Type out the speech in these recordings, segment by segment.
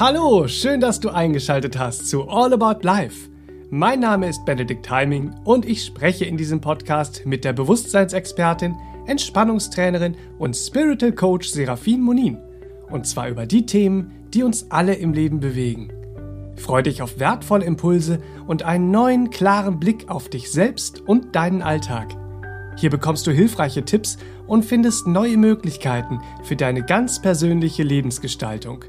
Hallo, schön, dass du eingeschaltet hast zu All About Life. Mein Name ist Benedikt Heiming und ich spreche in diesem Podcast mit der Bewusstseinsexpertin, Entspannungstrainerin und Spiritual Coach Serafin Monin. Und zwar über die Themen, die uns alle im Leben bewegen. Freu dich auf wertvolle Impulse und einen neuen, klaren Blick auf dich selbst und deinen Alltag. Hier bekommst du hilfreiche Tipps und findest neue Möglichkeiten für deine ganz persönliche Lebensgestaltung.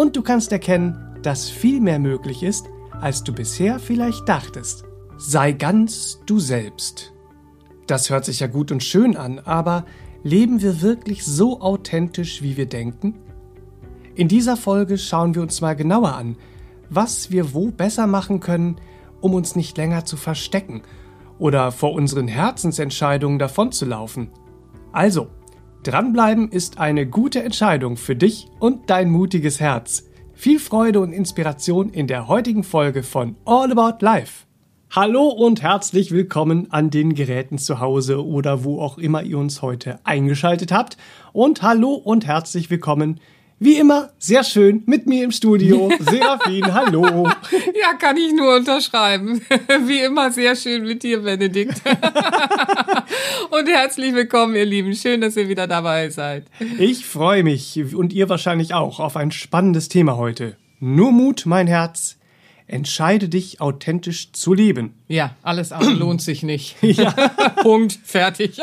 Und du kannst erkennen, dass viel mehr möglich ist, als du bisher vielleicht dachtest. Sei ganz du selbst. Das hört sich ja gut und schön an, aber leben wir wirklich so authentisch, wie wir denken? In dieser Folge schauen wir uns mal genauer an, was wir wo besser machen können, um uns nicht länger zu verstecken oder vor unseren Herzensentscheidungen davonzulaufen. Also, Dranbleiben ist eine gute Entscheidung für dich und dein mutiges Herz. Viel Freude und Inspiration in der heutigen Folge von All About Life. Hallo und herzlich willkommen an den Geräten zu Hause oder wo auch immer ihr uns heute eingeschaltet habt. Und hallo und herzlich willkommen wie immer, sehr schön mit mir im Studio. Serafin, hallo. Ja, kann ich nur unterschreiben. Wie immer, sehr schön mit dir, Benedikt. Und herzlich willkommen, ihr Lieben. Schön, dass ihr wieder dabei seid. Ich freue mich und ihr wahrscheinlich auch auf ein spannendes Thema heute. Nur Mut, mein Herz. Entscheide dich, authentisch zu leben. Ja, alles andere lohnt sich nicht. Ja. Punkt, fertig.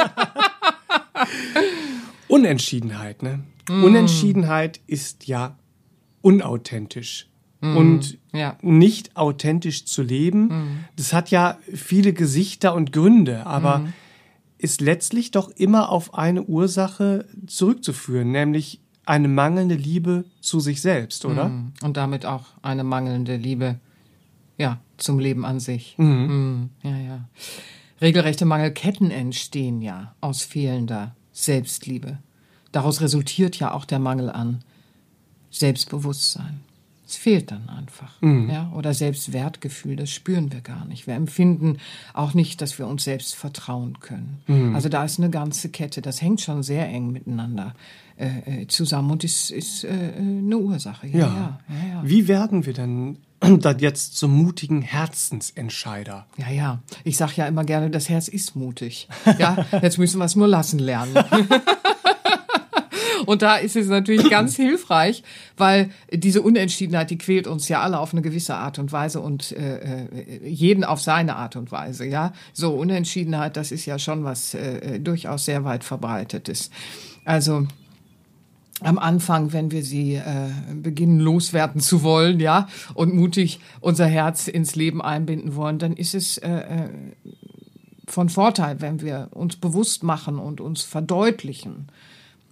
Unentschiedenheit, ne? Mm. Unentschiedenheit ist ja unauthentisch. Mm. Und ja. nicht authentisch zu leben, mm. das hat ja viele Gesichter und Gründe, aber mm. ist letztlich doch immer auf eine Ursache zurückzuführen, nämlich eine mangelnde Liebe zu sich selbst, oder? Mm. Und damit auch eine mangelnde Liebe, ja, zum Leben an sich. Mhm. Ja, ja. Regelrechte Mangelketten entstehen ja aus fehlender Selbstliebe. Daraus resultiert ja auch der Mangel an Selbstbewusstsein. Es fehlt dann einfach. Mhm. Ja? Oder Selbstwertgefühl, das spüren wir gar nicht. Wir empfinden auch nicht, dass wir uns selbst vertrauen können. Mhm. Also da ist eine ganze Kette. Das hängt schon sehr eng miteinander äh, äh zusammen und ist, ist äh, eine Ursache. Ja, ja. Ja, ja. Wie werden wir denn dann jetzt zum mutigen Herzensentscheider? Ja, ja. Ich sage ja immer gerne, das Herz ist mutig. Ja, jetzt müssen wir es nur lassen lernen. Und da ist es natürlich ganz hilfreich, weil diese Unentschiedenheit, die quält uns ja alle auf eine gewisse Art und Weise und äh, äh, jeden auf seine Art und Weise. Ja, so Unentschiedenheit, das ist ja schon was äh, durchaus sehr weit verbreitetes. Also am Anfang, wenn wir sie äh, beginnen loswerden zu wollen, ja, und mutig unser Herz ins Leben einbinden wollen, dann ist es äh, äh von Vorteil, wenn wir uns bewusst machen und uns verdeutlichen,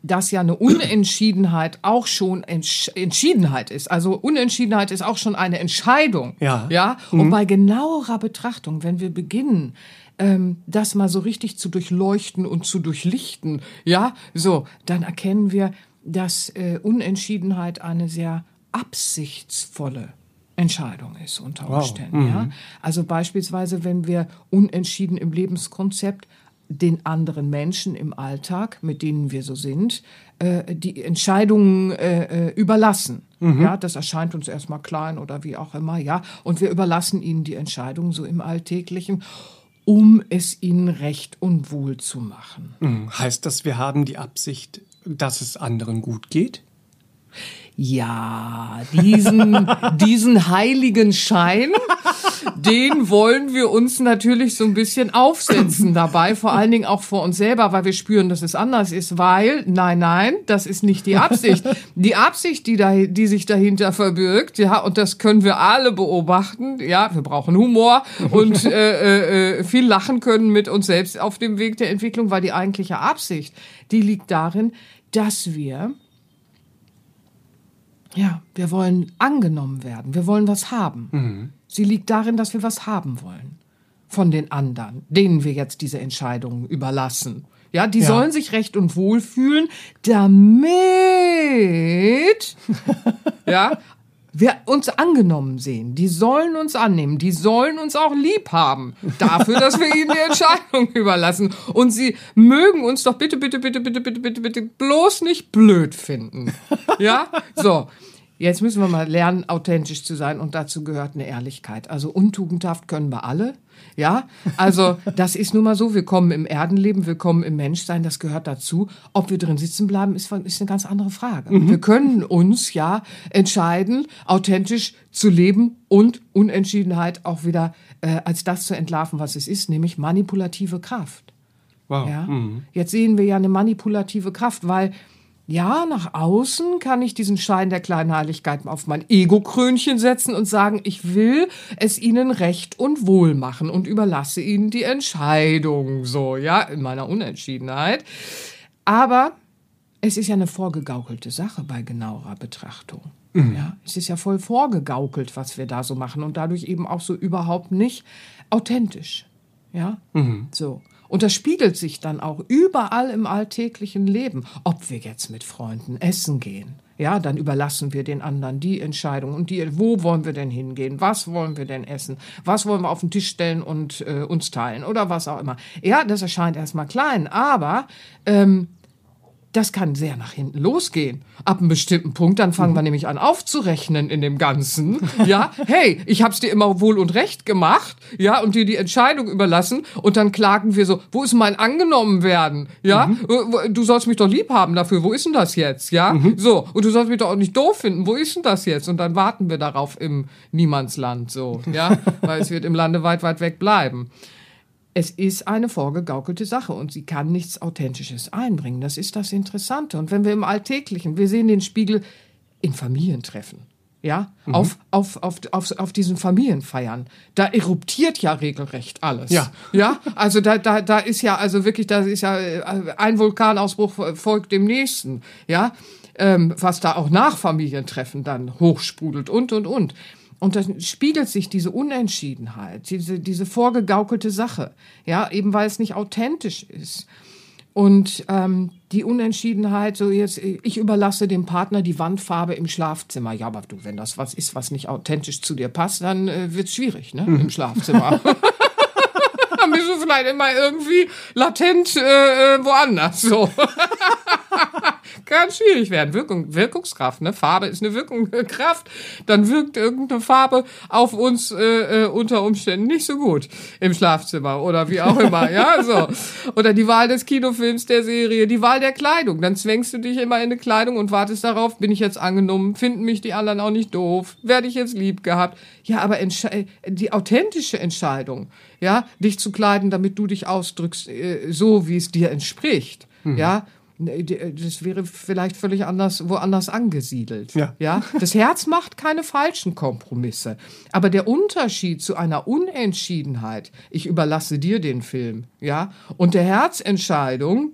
dass ja eine Unentschiedenheit auch schon Entsch Entschiedenheit ist. Also Unentschiedenheit ist auch schon eine Entscheidung. Ja. Ja. Und mhm. bei genauerer Betrachtung, wenn wir beginnen, ähm, das mal so richtig zu durchleuchten und zu durchlichten, ja, so, dann erkennen wir, dass äh, Unentschiedenheit eine sehr absichtsvolle Entscheidung ist unter Umständen. Wow. Mhm. Ja? Also beispielsweise, wenn wir unentschieden im Lebenskonzept den anderen Menschen im Alltag, mit denen wir so sind, äh, die Entscheidungen äh, äh, überlassen. Mhm. Ja, das erscheint uns erstmal klein oder wie auch immer, ja. Und wir überlassen ihnen die Entscheidungen so im Alltäglichen, um es ihnen recht und wohl zu machen. Mhm. Heißt das, wir haben die Absicht, dass es anderen gut geht? Ja, diesen, diesen heiligen Schein, den wollen wir uns natürlich so ein bisschen aufsetzen dabei, vor allen Dingen auch vor uns selber, weil wir spüren, dass es anders ist, weil, nein, nein, das ist nicht die Absicht. Die Absicht, die, da, die sich dahinter verbirgt, ja, und das können wir alle beobachten, ja, wir brauchen Humor und äh, äh, viel lachen können mit uns selbst auf dem Weg der Entwicklung, weil die eigentliche Absicht, die liegt darin, dass wir ja, wir wollen angenommen werden. Wir wollen was haben. Mhm. Sie liegt darin, dass wir was haben wollen von den anderen, denen wir jetzt diese Entscheidungen überlassen. Ja, die ja. sollen sich recht und wohl fühlen, damit ja, wir uns angenommen sehen. Die sollen uns annehmen. Die sollen uns auch lieb haben. Dafür, dass wir ihnen die Entscheidung überlassen. Und sie mögen uns doch bitte, bitte, bitte, bitte, bitte, bitte, bitte bloß nicht blöd finden. Ja? So. Jetzt müssen wir mal lernen, authentisch zu sein und dazu gehört eine Ehrlichkeit. Also untugendhaft können wir alle. Ja, also das ist nun mal so. Wir kommen im Erdenleben, wir kommen im Menschsein, das gehört dazu. Ob wir drin sitzen bleiben, ist, ist eine ganz andere Frage. Mhm. Wir können uns ja entscheiden, authentisch zu leben und Unentschiedenheit auch wieder äh, als das zu entlarven, was es ist, nämlich manipulative Kraft. Wow. Ja? Mhm. Jetzt sehen wir ja eine manipulative Kraft, weil ja, nach außen kann ich diesen Schein der Kleinheiligkeit auf mein Ego-Krönchen setzen und sagen, ich will es ihnen recht und wohl machen und überlasse ihnen die Entscheidung, so, ja, in meiner Unentschiedenheit. Aber es ist ja eine vorgegaukelte Sache bei genauerer Betrachtung. Mhm. Ja, es ist ja voll vorgegaukelt, was wir da so machen und dadurch eben auch so überhaupt nicht authentisch. Ja, mhm. so. Und das spiegelt sich dann auch überall im alltäglichen Leben. Ob wir jetzt mit Freunden essen gehen, ja, dann überlassen wir den anderen die Entscheidung. Und die, wo wollen wir denn hingehen? Was wollen wir denn essen? Was wollen wir auf den Tisch stellen und äh, uns teilen? Oder was auch immer. Ja, das erscheint erstmal klein, aber ähm, das kann sehr nach hinten losgehen. Ab einem bestimmten Punkt, dann fangen mhm. wir nämlich an aufzurechnen in dem Ganzen. Ja, hey, ich hab's dir immer wohl und recht gemacht, ja, und dir die Entscheidung überlassen und dann klagen wir so, wo ist mein angenommen werden? Ja, mhm. du sollst mich doch lieb haben dafür, wo ist denn das jetzt? Ja, mhm. so, und du sollst mich doch auch nicht doof finden, wo ist denn das jetzt? Und dann warten wir darauf im Niemandsland, so, ja, weil es wird im Lande weit, weit weg bleiben es ist eine vorgegaukelte Sache und sie kann nichts Authentisches einbringen. Das ist das Interessante. Und wenn wir im Alltäglichen, wir sehen den Spiegel in Familientreffen, ja, mhm. auf, auf, auf, auf, auf diesen Familienfeiern, da eruptiert ja regelrecht alles. Ja. Ja, also da, da, da ist ja, also wirklich, da ist ja äh, ein Vulkanausbruch folgt dem nächsten, ja, ähm, was da auch nach Familientreffen dann hochsprudelt und, und, und. Und dann spiegelt sich diese Unentschiedenheit, diese, diese vorgegaukelte Sache, ja, eben weil es nicht authentisch ist. Und ähm, die Unentschiedenheit, so jetzt, ich überlasse dem Partner die Wandfarbe im Schlafzimmer. Ja, aber du, wenn das was ist, was nicht authentisch zu dir passt, dann äh, wird es schwierig, ne? Mhm. Im Schlafzimmer. dann bist du vielleicht immer irgendwie latent äh, äh woanders. So. kann schwierig werden. Wirkung, Wirkungskraft, ne? Farbe ist eine Wirkungskraft. Dann wirkt irgendeine Farbe auf uns äh, äh, unter Umständen nicht so gut im Schlafzimmer oder wie auch immer, ja, so. Oder die Wahl des Kinofilms, der Serie, die Wahl der Kleidung. Dann zwängst du dich immer in eine Kleidung und wartest darauf, bin ich jetzt angenommen, finden mich die anderen auch nicht doof, werde ich jetzt lieb gehabt. Ja, aber die authentische Entscheidung, ja, dich zu kleiden, damit du dich ausdrückst, äh, so wie es dir entspricht, mhm. ja, äh, das wäre vielleicht völlig anders, woanders angesiedelt. Ja. ja. Das Herz macht keine falschen Kompromisse. Aber der Unterschied zu einer Unentschiedenheit, ich überlasse dir den Film, ja, und der Herzentscheidung,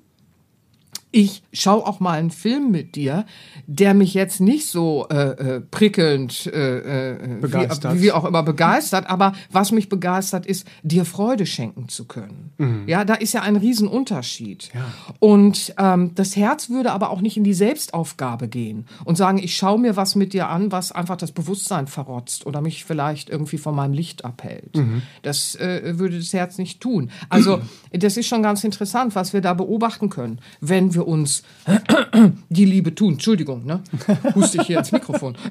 ich schaue auch mal einen Film mit dir, der mich jetzt nicht so äh, äh, prickelnd, äh, äh, begeistert. Wie, wie auch immer begeistert, aber was mich begeistert ist, dir Freude schenken zu können. Mhm. Ja, da ist ja ein Riesenunterschied. Ja. Und ähm, das Herz würde aber auch nicht in die Selbstaufgabe gehen und sagen, ich schaue mir was mit dir an, was einfach das Bewusstsein verrotzt oder mich vielleicht irgendwie von meinem Licht abhält. Mhm. Das äh, würde das Herz nicht tun. Also das ist schon ganz interessant, was wir da beobachten können, wenn wir wir uns die Liebe tun, Entschuldigung, ne? Huste ich hier ins Mikrofon.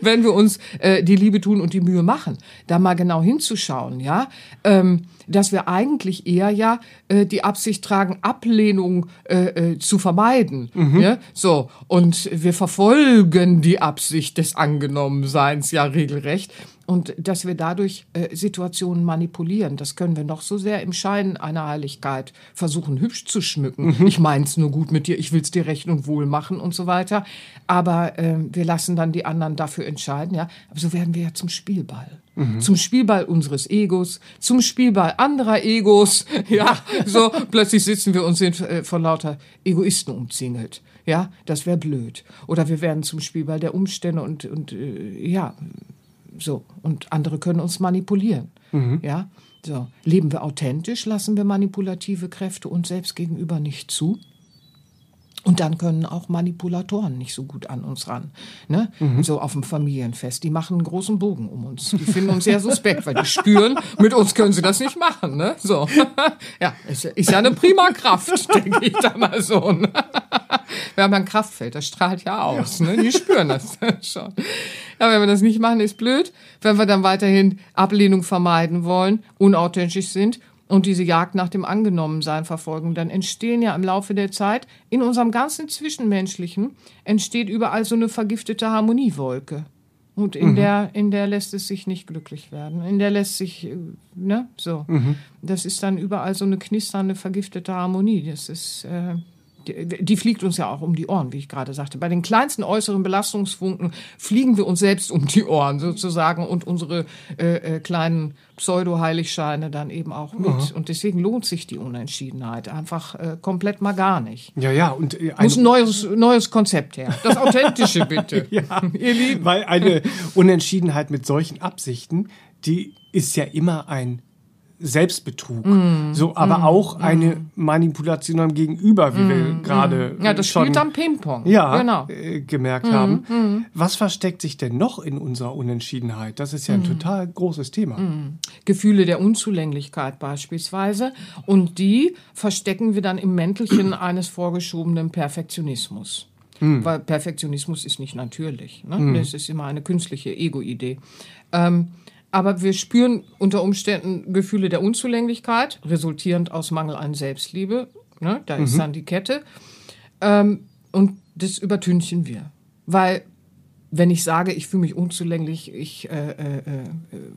wenn wir uns äh, die Liebe tun und die Mühe machen, da mal genau hinzuschauen, ja, ähm, dass wir eigentlich eher ja äh, die Absicht tragen, Ablehnung äh, äh, zu vermeiden. Mhm. Ja? So, und wir verfolgen die Absicht des Angenommenseins ja regelrecht. Und dass wir dadurch äh, Situationen manipulieren, das können wir noch so sehr im Schein einer Heiligkeit versuchen, hübsch zu schmücken. Mhm. Ich mein's nur gut mit dir, ich will's dir recht und wohl machen und so weiter. Aber äh, wir lassen dann die anderen dafür entscheiden, ja. Aber so werden wir ja zum Spielball. Mhm. Zum Spielball unseres Egos, zum Spielball anderer Egos. Ja, so plötzlich sitzen wir und sind äh, von lauter Egoisten umzingelt. Ja, das wäre blöd. Oder wir werden zum Spielball der Umstände und, und äh, ja, so. Und andere können uns manipulieren. Mhm. Ja, so. Leben wir authentisch, lassen wir manipulative Kräfte uns selbst gegenüber nicht zu. Und dann können auch Manipulatoren nicht so gut an uns ran. Ne? Mhm. So auf dem Familienfest. Die machen einen großen Bogen um uns. Die finden uns sehr suspekt, weil die spüren, mit uns können sie das nicht machen. Ne? So. Ja, ist, ist ja eine prima Kraft, denke ich da mal so. Wir haben ein Kraftfeld, das strahlt ja aus. Ne? Die spüren das schon. Ja, wenn wir das nicht machen, ist blöd. Wenn wir dann weiterhin Ablehnung vermeiden wollen, unauthentisch sind und diese Jagd nach dem Angenommensein verfolgen, dann entstehen ja im Laufe der Zeit in unserem ganzen Zwischenmenschlichen entsteht überall so eine vergiftete Harmoniewolke. Und in mhm. der, in der lässt es sich nicht glücklich werden. In der lässt sich, äh, ne, so. Mhm. Das ist dann überall so eine knisternde, vergiftete Harmonie. Das ist, äh, die, die, fliegt uns ja auch um die Ohren, wie ich gerade sagte. Bei den kleinsten äußeren Belastungsfunken fliegen wir uns selbst um die Ohren sozusagen und unsere äh, äh, kleinen Pseudo-Heiligscheine dann eben auch mit. Aha. Und deswegen lohnt sich die Unentschiedenheit einfach äh, komplett mal gar nicht. Ja, ja. Und äh, muss ein neues, neues Konzept her. Das Authentische bitte. ja, ihr Lieben. Weil eine Unentschiedenheit mit solchen Absichten, die ist ja immer ein Selbstbetrug, mm, so aber mm, auch eine mm. Manipulation am Gegenüber, wie mm, wir gerade ja das schon spielt am Ping-Pong ja genau. äh, gemerkt haben. Mm. Was versteckt sich denn noch in unserer Unentschiedenheit? Das ist ja ein mm. total großes Thema. Gefühle der Unzulänglichkeit beispielsweise und die verstecken wir dann im Mäntelchen eines vorgeschobenen Perfektionismus. Weil Perfektionismus ist nicht natürlich. Ne? Das ist immer eine künstliche Ego-Idee. Ähm, aber wir spüren unter Umständen Gefühle der Unzulänglichkeit, resultierend aus Mangel an Selbstliebe. Ne? Da mhm. ist dann die Kette. Ähm, und das übertünchen wir. Weil wenn ich sage, ich fühle mich unzulänglich, ich äh, äh, äh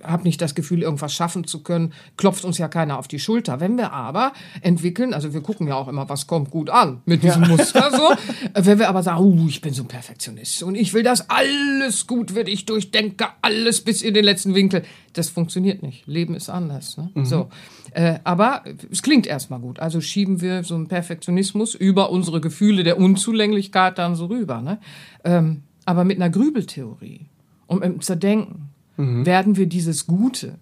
habe nicht das Gefühl, irgendwas schaffen zu können, klopft uns ja keiner auf die Schulter. Wenn wir aber entwickeln, also wir gucken ja auch immer, was kommt gut an mit diesem ja. Muster so, wenn wir aber sagen, oh, ich bin so ein Perfektionist und ich will, dass alles gut wird, ich durchdenke alles bis in den letzten Winkel, das funktioniert nicht. Leben ist anders. Ne? Mhm. So. Äh, aber es klingt erstmal gut. Also schieben wir so einen Perfektionismus über unsere Gefühle der Unzulänglichkeit dann so rüber. Ne? Ähm, aber mit einer Grübeltheorie und mit dem Zerdenken mhm. werden wir dieses Gute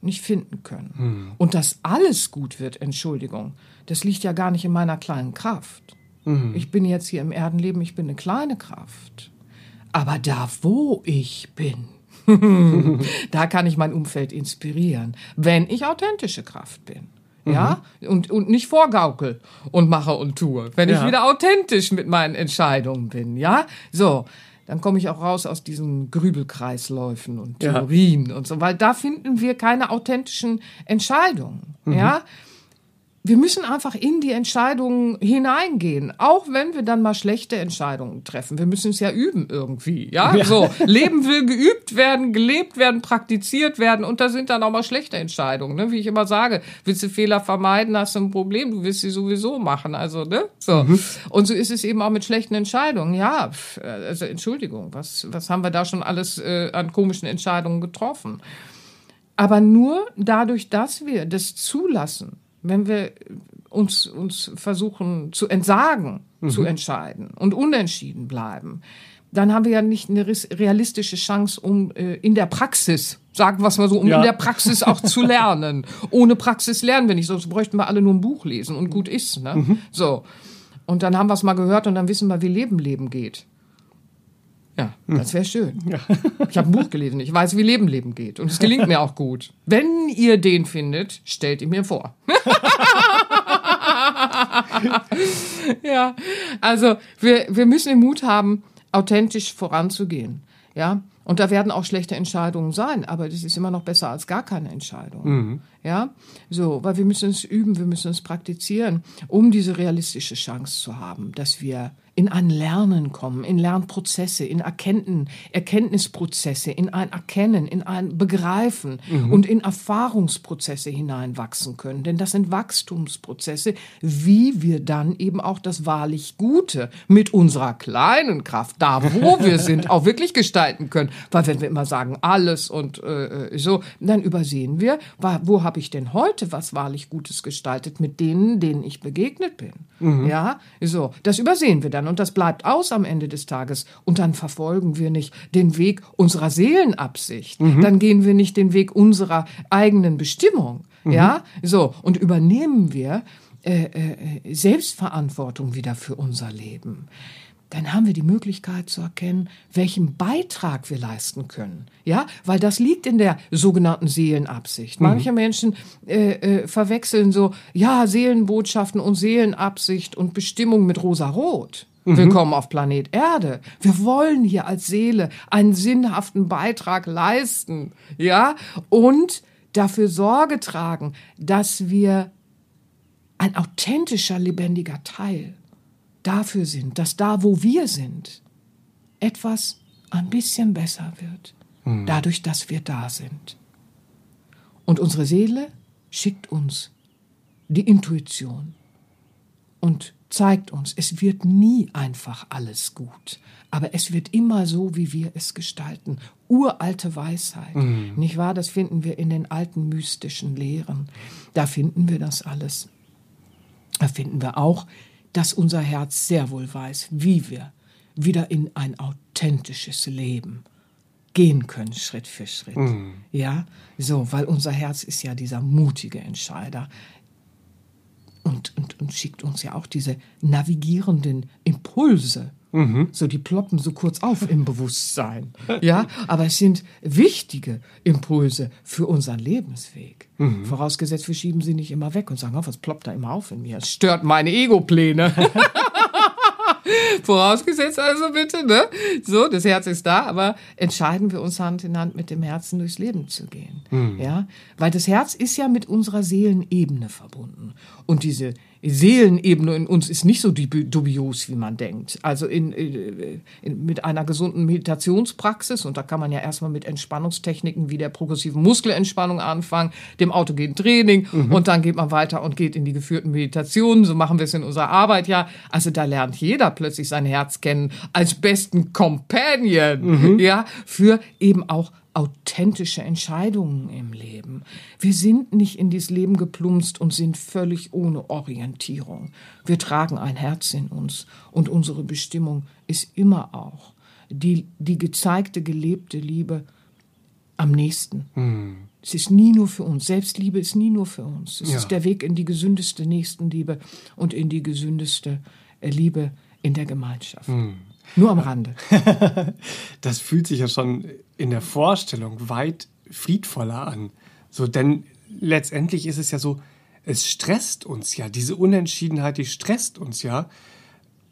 nicht finden können. Mhm. Und dass alles gut wird, Entschuldigung, das liegt ja gar nicht in meiner kleinen Kraft. Mhm. Ich bin jetzt hier im Erdenleben, ich bin eine kleine Kraft. Aber da, wo ich bin, da kann ich mein Umfeld inspirieren, wenn ich authentische Kraft bin. Ja, mhm. und, und nicht vorgaukel und mache und tue. Wenn ja. ich wieder authentisch mit meinen Entscheidungen bin, ja, so, dann komme ich auch raus aus diesen Grübelkreisläufen und Theorien ja. und so, weil da finden wir keine authentischen Entscheidungen, mhm. ja wir müssen einfach in die Entscheidungen hineingehen, auch wenn wir dann mal schlechte Entscheidungen treffen. Wir müssen es ja üben irgendwie, ja? ja? So, Leben will geübt werden, gelebt werden, praktiziert werden und da sind dann auch mal schlechte Entscheidungen, ne? Wie ich immer sage, willst du Fehler vermeiden, hast du ein Problem, du willst sie sowieso machen, also, ne? So. Mhm. Und so ist es eben auch mit schlechten Entscheidungen. Ja, also Entschuldigung, was was haben wir da schon alles äh, an komischen Entscheidungen getroffen? Aber nur dadurch, dass wir das zulassen, wenn wir uns, uns versuchen zu entsagen, mhm. zu entscheiden und unentschieden bleiben, dann haben wir ja nicht eine realistische Chance, um äh, in der Praxis, sagen wir es mal so, um ja. in der Praxis auch zu lernen. Ohne Praxis lernen wir nicht, sonst bräuchten wir alle nur ein Buch lesen und gut ist. Ne? Mhm. So. Und dann haben wir es mal gehört und dann wissen wir, wie Leben Leben geht. Ja, hm. das wäre schön. Ja. Ich habe ein Buch gelesen, ich weiß, wie Leben Leben geht. Und es gelingt mir auch gut. Wenn ihr den findet, stellt ihn mir vor. ja, also wir, wir müssen den Mut haben, authentisch voranzugehen. Ja, und da werden auch schlechte Entscheidungen sein, aber das ist immer noch besser als gar keine Entscheidung. Mhm. Ja, so, weil wir müssen es üben, wir müssen es praktizieren, um diese realistische Chance zu haben, dass wir in ein Lernen kommen, in Lernprozesse, in Erkenntnis, Erkenntnisprozesse, in ein Erkennen, in ein Begreifen mhm. und in Erfahrungsprozesse hineinwachsen können. Denn das sind Wachstumsprozesse, wie wir dann eben auch das wahrlich Gute mit unserer kleinen Kraft, da wo wir sind, auch wirklich gestalten können. Weil wenn wir immer sagen, alles und äh, so, dann übersehen wir, wo habe ich denn heute was wahrlich Gutes gestaltet mit denen, denen ich begegnet bin. Mhm. Ja, so, das übersehen wir dann werden. Und das bleibt aus am Ende des Tages. Und dann verfolgen wir nicht den Weg unserer Seelenabsicht. Mhm. Dann gehen wir nicht den Weg unserer eigenen Bestimmung. Mhm. Ja, so. Und übernehmen wir äh, äh, Selbstverantwortung wieder für unser Leben dann haben wir die Möglichkeit zu erkennen, welchen Beitrag wir leisten können. Ja, weil das liegt in der sogenannten Seelenabsicht. Mhm. Manche Menschen äh, äh, verwechseln so, ja, Seelenbotschaften und Seelenabsicht und Bestimmung mit rosa-rot. Willkommen auf Planet Erde. Wir wollen hier als Seele einen sinnhaften Beitrag leisten, ja, und dafür Sorge tragen, dass wir ein authentischer, lebendiger Teil dafür sind, dass da, wo wir sind, etwas ein bisschen besser wird, dadurch, dass wir da sind. Und unsere Seele schickt uns die Intuition. Und zeigt uns, es wird nie einfach alles gut, aber es wird immer so, wie wir es gestalten. Uralte Weisheit, Mhm. nicht wahr? Das finden wir in den alten mystischen Lehren. Da finden wir das alles. Da finden wir auch, dass unser Herz sehr wohl weiß, wie wir wieder in ein authentisches Leben gehen können, Schritt für Schritt. Ja, so, weil unser Herz ist ja dieser mutige Entscheider und, und, und schickt uns ja auch diese navigierenden Impulse. So, die ploppen so kurz auf im Bewusstsein. Ja, aber es sind wichtige Impulse für unseren Lebensweg. Vorausgesetzt, wir schieben sie nicht immer weg und sagen, oh, was ploppt da immer auf in mir? Es stört meine Ego-Pläne. Vorausgesetzt also bitte, ne? So, das Herz ist da, aber entscheiden wir uns Hand in Hand mit dem Herzen durchs Leben zu gehen. Ja, weil das Herz ist ja mit unserer Seelenebene verbunden. Und diese Seelenebene in uns ist nicht so dubi- dubios, wie man denkt. Also in, äh, in, mit einer gesunden Meditationspraxis, und da kann man ja erstmal mit Entspannungstechniken wie der progressiven Muskelentspannung anfangen, dem autogenen Training, und dann geht man weiter und geht in die geführten Meditationen. So machen wir es in unserer Arbeit ja. Also da lernt jeder plötzlich sein Herz kennen als besten Companion, ja, für eben auch authentische Entscheidungen im Leben. Wir sind nicht in dieses Leben geplumpst und sind völlig ohne Orientierung. Wir tragen ein Herz in uns und unsere Bestimmung ist immer auch die, die gezeigte, gelebte Liebe am nächsten. Es ist nie nur für uns. Selbstliebe ist nie nur für uns. Es Ja. ist der Weg in die gesündeste Nächstenliebe und in die gesündeste Liebe in der Gemeinschaft. Nur am Rande. Das fühlt sich ja schon in der Vorstellung weit friedvoller an. So, denn letztendlich ist es ja so, es stresst uns ja, diese Unentschiedenheit, die stresst uns ja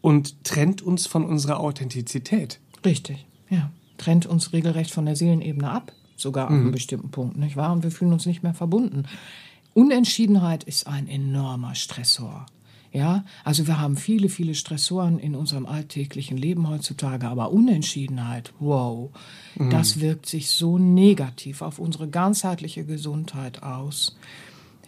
und trennt uns von unserer Authentizität. Richtig, ja. Trennt uns regelrecht von der Seelenebene ab, sogar an einem bestimmten Punkt, nicht wahr? Und wir fühlen uns nicht mehr verbunden. Unentschiedenheit ist ein enormer Stressor. Ja, also wir haben viele, viele Stressoren in unserem alltäglichen Leben heutzutage, aber Unentschiedenheit, wow, das wirkt sich so negativ auf unsere ganzheitliche Gesundheit aus.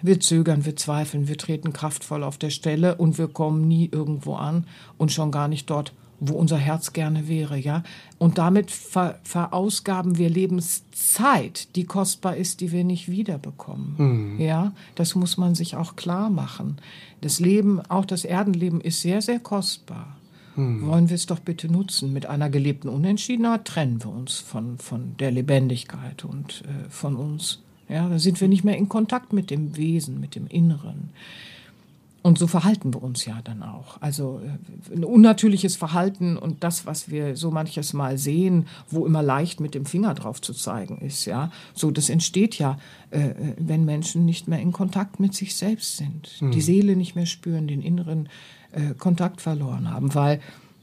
Wir zögern, wir zweifeln, wir treten kraftvoll auf der Stelle und wir kommen nie irgendwo an und schon gar nicht dort, wo unser Herz gerne wäre, ja. Und damit ver verausgaben wir Lebenszeit, die kostbar ist, die wir nicht wiederbekommen. Ja, das muss man sich auch klar machen. Das Leben, auch das Erdenleben ist sehr, sehr kostbar. Wollen wir es doch bitte nutzen. Mit einer gelebten Unentschiedenheit trennen wir uns von, von der Lebendigkeit und äh, von uns. Ja, da sind wir nicht mehr in Kontakt mit dem Wesen, mit dem Inneren. Und so verhalten wir uns ja dann auch. Also äh, ein unnatürliches Verhalten und das, was wir so manches Mal sehen, wo immer leicht mit dem Finger drauf zu zeigen ist, ja, so das entsteht ja, äh, äh, wenn Menschen nicht mehr in Kontakt mit sich selbst sind, die Seele nicht mehr spüren, den inneren äh, Kontakt verloren haben, weil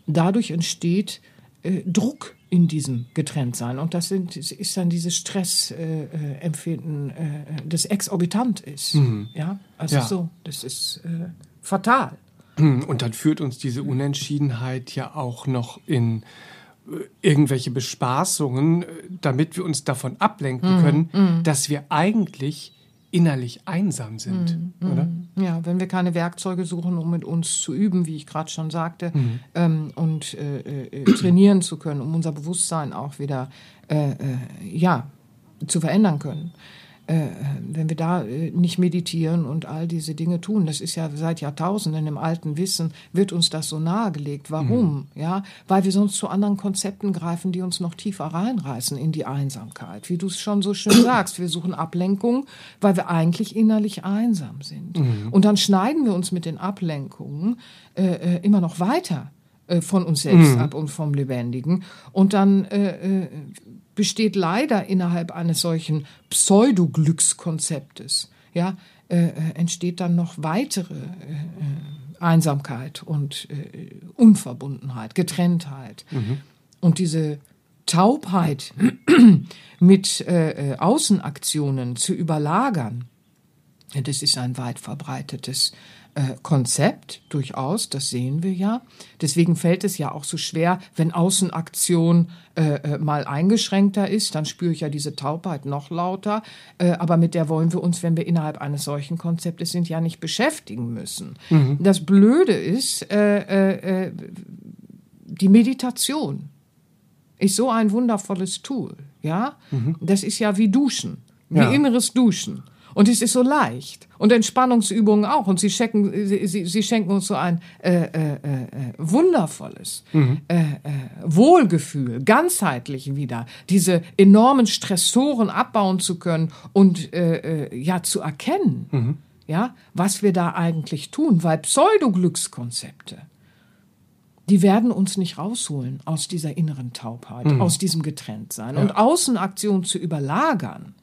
dadurch entsteht äh, Druck in diesem Getrenntsein. Und das sind, ist dann dieses Stressempfinden, äh, Empfinden, äh, das exorbitant ist. Ja, also Ja. so, das ist äh, fatal. Und dann führt uns diese Unentschiedenheit ja auch noch in äh, irgendwelche Bespaßungen, äh, damit wir uns davon ablenken können, dass wir eigentlich innerlich einsam sind, oder? Ja, wenn wir keine Werkzeuge suchen, um mit uns zu üben, wie ich gerade schon sagte, ähm, und äh, äh, trainieren zu können, um unser Bewusstsein auch wieder äh, äh, ja, zu verändern können. Äh, wenn wir da äh, nicht meditieren und all diese Dinge tun, das ist ja seit Jahrtausenden im alten Wissen, wird uns das so nahegelegt. Warum? Ja, weil wir sonst zu anderen Konzepten greifen, die uns noch tiefer reinreißen in die Einsamkeit. Wie du es schon so schön sagst, wir suchen Ablenkung, weil wir eigentlich innerlich einsam sind. Und dann schneiden wir uns mit den Ablenkungen äh, äh, immer noch weiter von uns selbst ab und vom Lebendigen. Und dann äh, besteht leider innerhalb eines solchen Pseudo-Glückskonzeptes, ja, äh, äh, entsteht dann noch weitere äh, äh, Einsamkeit und äh, Unverbundenheit, Getrenntheit. Und diese Taubheit mit äh, Außenaktionen zu überlagern, das ist ein weit verbreitetes äh, Konzept, durchaus, das sehen wir ja. Deswegen fällt es ja auch so schwer, wenn Außenaktion äh, äh, mal eingeschränkter ist, dann spüre ich ja diese Taubheit noch lauter. Äh, aber mit der wollen wir uns, wenn wir innerhalb eines solchen Konzeptes sind, ja nicht beschäftigen müssen. Mhm. Das Blöde ist, äh, äh, die Meditation ist so ein wundervolles Tool. Ja, mhm. das ist ja wie Duschen, wie ja. inneres Duschen. Und es ist so leicht. Und Entspannungsübungen auch. Und sie schenken, sie, sie, sie schenken uns so ein äh, äh, äh, wundervolles mhm. äh, äh, Wohlgefühl, ganzheitlich wieder. Diese enormen Stressoren abbauen zu können und äh, äh, ja zu erkennen, mhm. ja, was wir da eigentlich tun. Weil Pseudoglückskonzepte, die werden uns nicht rausholen aus dieser inneren Taubheit, mhm. aus diesem Getrenntsein. Ja. Und Außenaktion zu überlagern,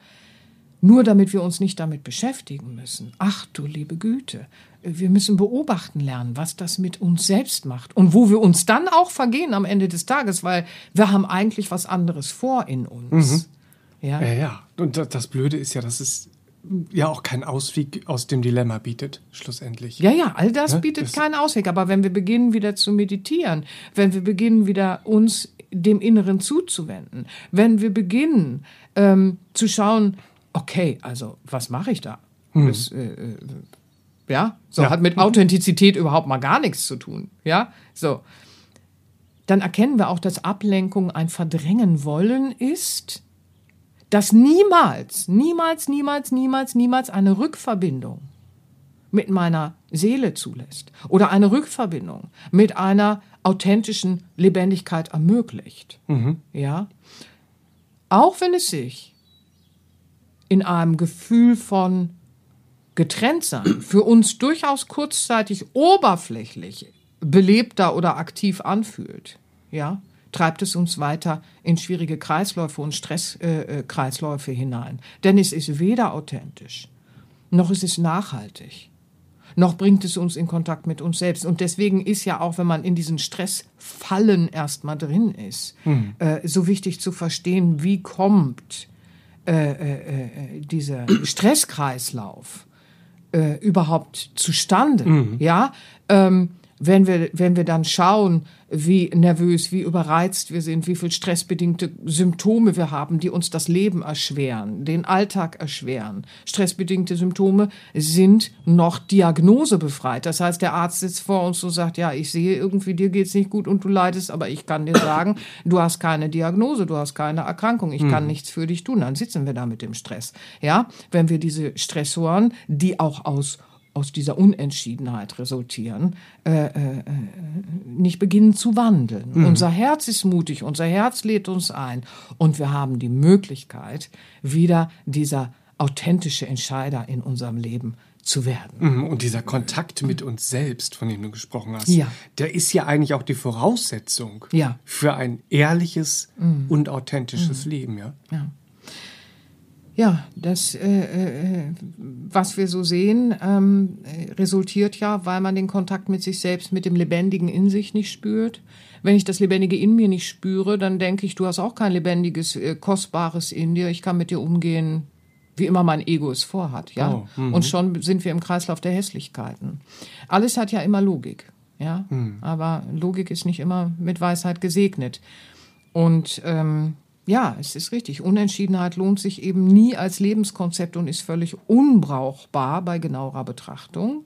nur damit wir uns nicht damit beschäftigen müssen. Ach du liebe Güte, wir müssen beobachten lernen, was das mit uns selbst macht und wo wir uns dann auch vergehen am Ende des Tages, weil wir haben eigentlich was anderes vor in uns. Mhm. Ja? ja, ja. Und das Blöde ist ja, dass es ja auch keinen Ausweg aus dem Dilemma bietet, schlussendlich. Ja, ja, all das ja? bietet das keinen Ausweg. Aber wenn wir beginnen wieder zu meditieren, wenn wir beginnen wieder uns dem Inneren zuzuwenden, wenn wir beginnen ähm, zu schauen, okay, also was mache ich da? Mhm. Das, äh, äh, ja, so ja. hat mit Authentizität überhaupt mal gar nichts zu tun. Ja, so. Dann erkennen wir auch, dass Ablenkung ein Verdrängen wollen ist, dass niemals, niemals, niemals, niemals, niemals eine Rückverbindung mit meiner Seele zulässt oder eine Rückverbindung mit einer authentischen Lebendigkeit ermöglicht. Mhm. Ja, auch wenn es sich in einem Gefühl von Getrenntsein für uns durchaus kurzzeitig oberflächlich belebter oder aktiv anfühlt, ja, treibt es uns weiter in schwierige Kreisläufe und Stresskreisläufe äh, äh hinein. Denn es ist weder authentisch, noch ist es nachhaltig, noch bringt es uns in Kontakt mit uns selbst. Und deswegen ist ja auch, wenn man in diesen Stressfallen erstmal drin ist, mhm. äh, so wichtig zu verstehen, wie kommt äh, äh, äh, dieser Stresskreislauf äh, überhaupt zustande? Mhm. Ja, ähm, wenn wir, wenn wir dann schauen, wie nervös, wie überreizt wir sind, wie viel stressbedingte Symptome wir haben, die uns das Leben erschweren, den Alltag erschweren. Stressbedingte Symptome sind noch diagnosebefreit. Das heißt, der Arzt sitzt vor uns und sagt, ja, ich sehe irgendwie, dir geht's nicht gut und du leidest, aber ich kann dir sagen, du hast keine Diagnose, du hast keine Erkrankung, ich kann hm. nichts für dich tun. Dann sitzen wir da mit dem Stress. Ja, wenn wir diese Stressoren, die auch aus aus dieser Unentschiedenheit resultieren, äh, äh, nicht beginnen zu wandeln. Mhm. Unser Herz ist mutig, unser Herz lädt uns ein und wir haben die Möglichkeit, wieder dieser authentische Entscheider in unserem Leben zu werden. Mhm. Und dieser Kontakt mit uns selbst, von dem du gesprochen hast, ja. der ist ja eigentlich auch die Voraussetzung ja. für ein ehrliches mhm. und authentisches mhm. Leben, ja. ja. Ja, das, äh, äh, was wir so sehen, ähm, resultiert ja, weil man den Kontakt mit sich selbst, mit dem Lebendigen in sich nicht spürt. Wenn ich das Lebendige in mir nicht spüre, dann denke ich, du hast auch kein lebendiges, äh, kostbares in dir. Ich kann mit dir umgehen, wie immer mein Ego es vorhat, ja. Oh, mhm. Und schon sind wir im Kreislauf der Hässlichkeiten. Alles hat ja immer Logik, ja. Mhm. Aber Logik ist nicht immer mit Weisheit gesegnet. Und ähm, ja, es ist richtig. Unentschiedenheit lohnt sich eben nie als Lebenskonzept und ist völlig unbrauchbar bei genauerer Betrachtung.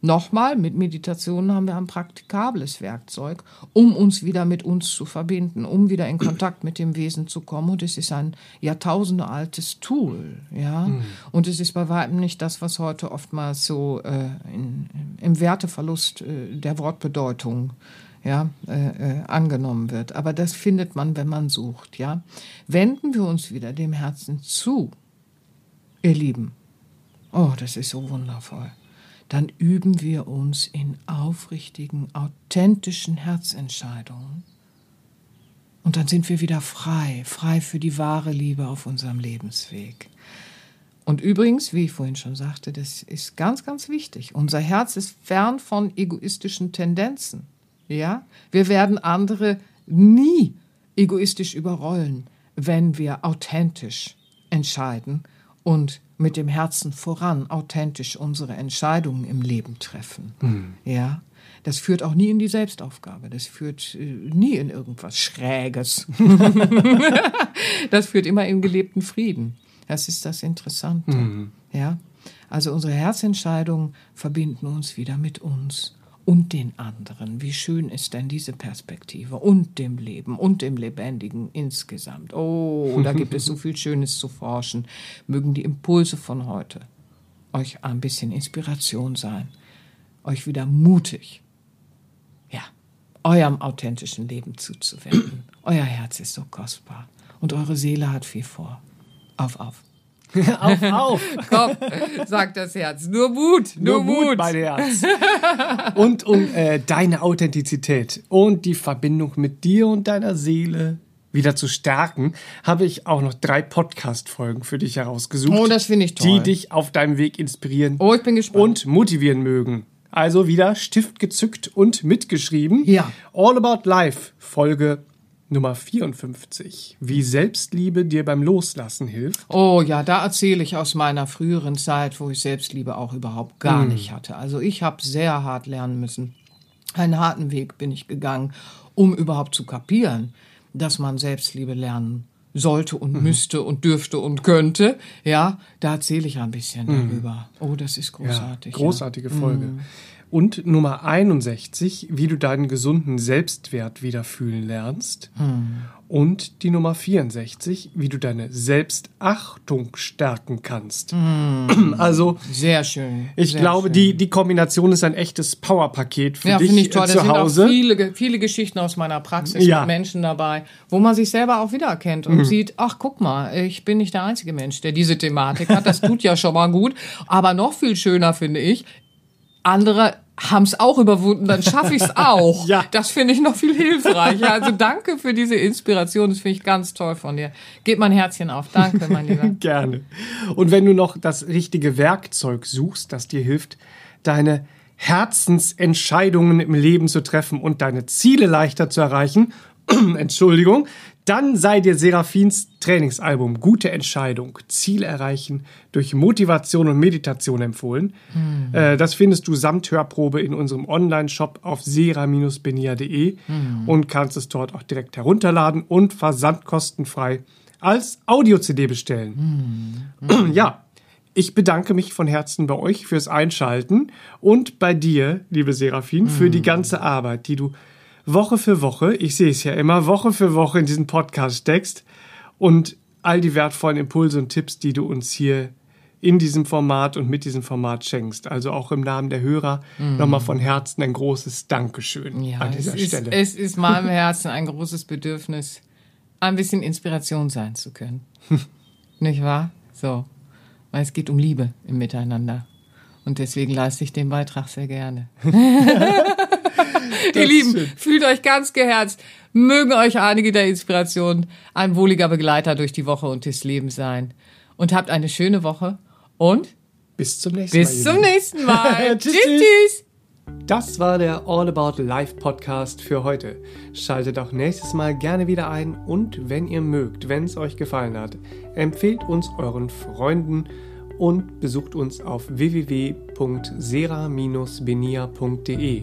Nochmal, mit Meditation haben wir ein praktikables Werkzeug, um uns wieder mit uns zu verbinden, um wieder in Kontakt mit dem Wesen zu kommen. Und es ist ein jahrtausendealtes Tool, ja. Mhm. Und es ist bei weitem nicht das, was heute oftmals so äh, in, im Werteverlust äh, der Wortbedeutung ja, äh, äh, angenommen wird. Aber das findet man, wenn man sucht. Ja, wenden wir uns wieder dem Herzen zu, ihr Lieben. Oh, das ist so wundervoll. Dann üben wir uns in aufrichtigen, authentischen Herzentscheidungen. Und dann sind wir wieder frei, frei für die wahre Liebe auf unserem Lebensweg. Und übrigens, wie ich vorhin schon sagte, das ist ganz, ganz wichtig. Unser Herz ist fern von egoistischen Tendenzen. Ja, wir werden andere nie egoistisch überrollen, wenn wir authentisch entscheiden und mit dem Herzen voran authentisch unsere Entscheidungen im Leben treffen. Mhm. Ja, das führt auch nie in die Selbstaufgabe. Das führt äh, nie in irgendwas Schräges. das führt immer in gelebten Frieden. Das ist das Interessante. Mhm. Ja, also unsere Herzentscheidungen verbinden uns wieder mit uns und den anderen. Wie schön ist denn diese Perspektive und dem Leben und dem Lebendigen insgesamt. Oh, da gibt es so viel Schönes zu forschen. Mögen die Impulse von heute euch ein bisschen Inspiration sein, euch wieder mutig, ja, eurem authentischen Leben zuzuwenden. Euer Herz ist so kostbar und eure Seele hat viel vor. Auf, auf. auf, auf. Komm, sagt das Herz. Nur Mut, nur, nur Mut. Mut, mein Herz. Und um äh, deine Authentizität und die Verbindung mit dir und deiner Seele wieder zu stärken, habe ich auch noch drei Podcast-Folgen für dich herausgesucht. Oh, das finde ich toll. Die dich auf deinem Weg inspirieren oh, ich bin gespannt. und motivieren mögen. Also wieder Stift gezückt und mitgeschrieben. Ja. All About Life, Folge Nummer 54. Wie Selbstliebe dir beim Loslassen hilft. Oh ja, da erzähle ich aus meiner früheren Zeit, wo ich Selbstliebe auch überhaupt gar mm. nicht hatte. Also ich habe sehr hart lernen müssen. Einen harten Weg bin ich gegangen, um überhaupt zu kapieren, dass man Selbstliebe lernen sollte und mhm. müsste und dürfte und könnte. Ja, da erzähle ich ein bisschen mhm. darüber. Oh, das ist großartig. Ja, großartige ja. Folge. Mhm. Und Nummer 61, wie du deinen gesunden Selbstwert wieder fühlen lernst. Hm. Und die Nummer 64, wie du deine Selbstachtung stärken kannst. Hm. Also sehr schön. Ich sehr glaube, schön. die die Kombination ist ein echtes Powerpaket für ja, dich ich toll. zu da Hause. Sind auch viele viele Geschichten aus meiner Praxis ja. mit Menschen dabei, wo man sich selber auch wiedererkennt und mhm. sieht, ach guck mal, ich bin nicht der einzige Mensch, der diese Thematik hat. Das tut ja schon mal gut. Aber noch viel schöner finde ich, andere haben es auch überwunden, dann schaffe ich es auch. ja. Das finde ich noch viel hilfreicher. Also danke für diese Inspiration, das finde ich ganz toll von dir. Geht mein Herzchen auf. Danke, mein Lieber. Gerne. Und wenn du noch das richtige Werkzeug suchst, das dir hilft, deine Herzensentscheidungen im Leben zu treffen und deine Ziele leichter zu erreichen, Entschuldigung, dann sei dir Seraphins Trainingsalbum Gute Entscheidung, Ziel erreichen durch Motivation und Meditation empfohlen. Mhm. Äh, das findest du samt Hörprobe in unserem Online-Shop auf sera-benia.de mhm. und kannst es dort auch direkt herunterladen und versandkostenfrei als Audio-CD bestellen. Mhm. Ja, ich bedanke mich von Herzen bei euch fürs Einschalten und bei dir, liebe Seraphin, für die ganze Arbeit, die du Woche für Woche, ich sehe es ja immer, Woche für Woche in diesen Podcast steckst und all die wertvollen Impulse und Tipps, die du uns hier in diesem Format und mit diesem Format schenkst. Also auch im Namen der Hörer mm. nochmal von Herzen ein großes Dankeschön ja, an dieser es Stelle. Ist, es ist meinem Herzen ein großes Bedürfnis, ein bisschen Inspiration sein zu können. Nicht wahr? So. Weil es geht um Liebe im Miteinander. Und deswegen leiste ich den Beitrag sehr gerne. Ihr Lieben, fühlt euch ganz geherzt. Mögen euch einige der Inspiration ein wohliger Begleiter durch die Woche und das Leben sein. Und habt eine schöne Woche und bis zum nächsten bis Mal. Bis zum nächsten Mal. tschüss, tschüss. Das war der All About Life Podcast für heute. Schaltet auch nächstes Mal gerne wieder ein und wenn ihr mögt, wenn es euch gefallen hat, empfehlt uns euren Freunden und besucht uns auf www.sera-benia.de.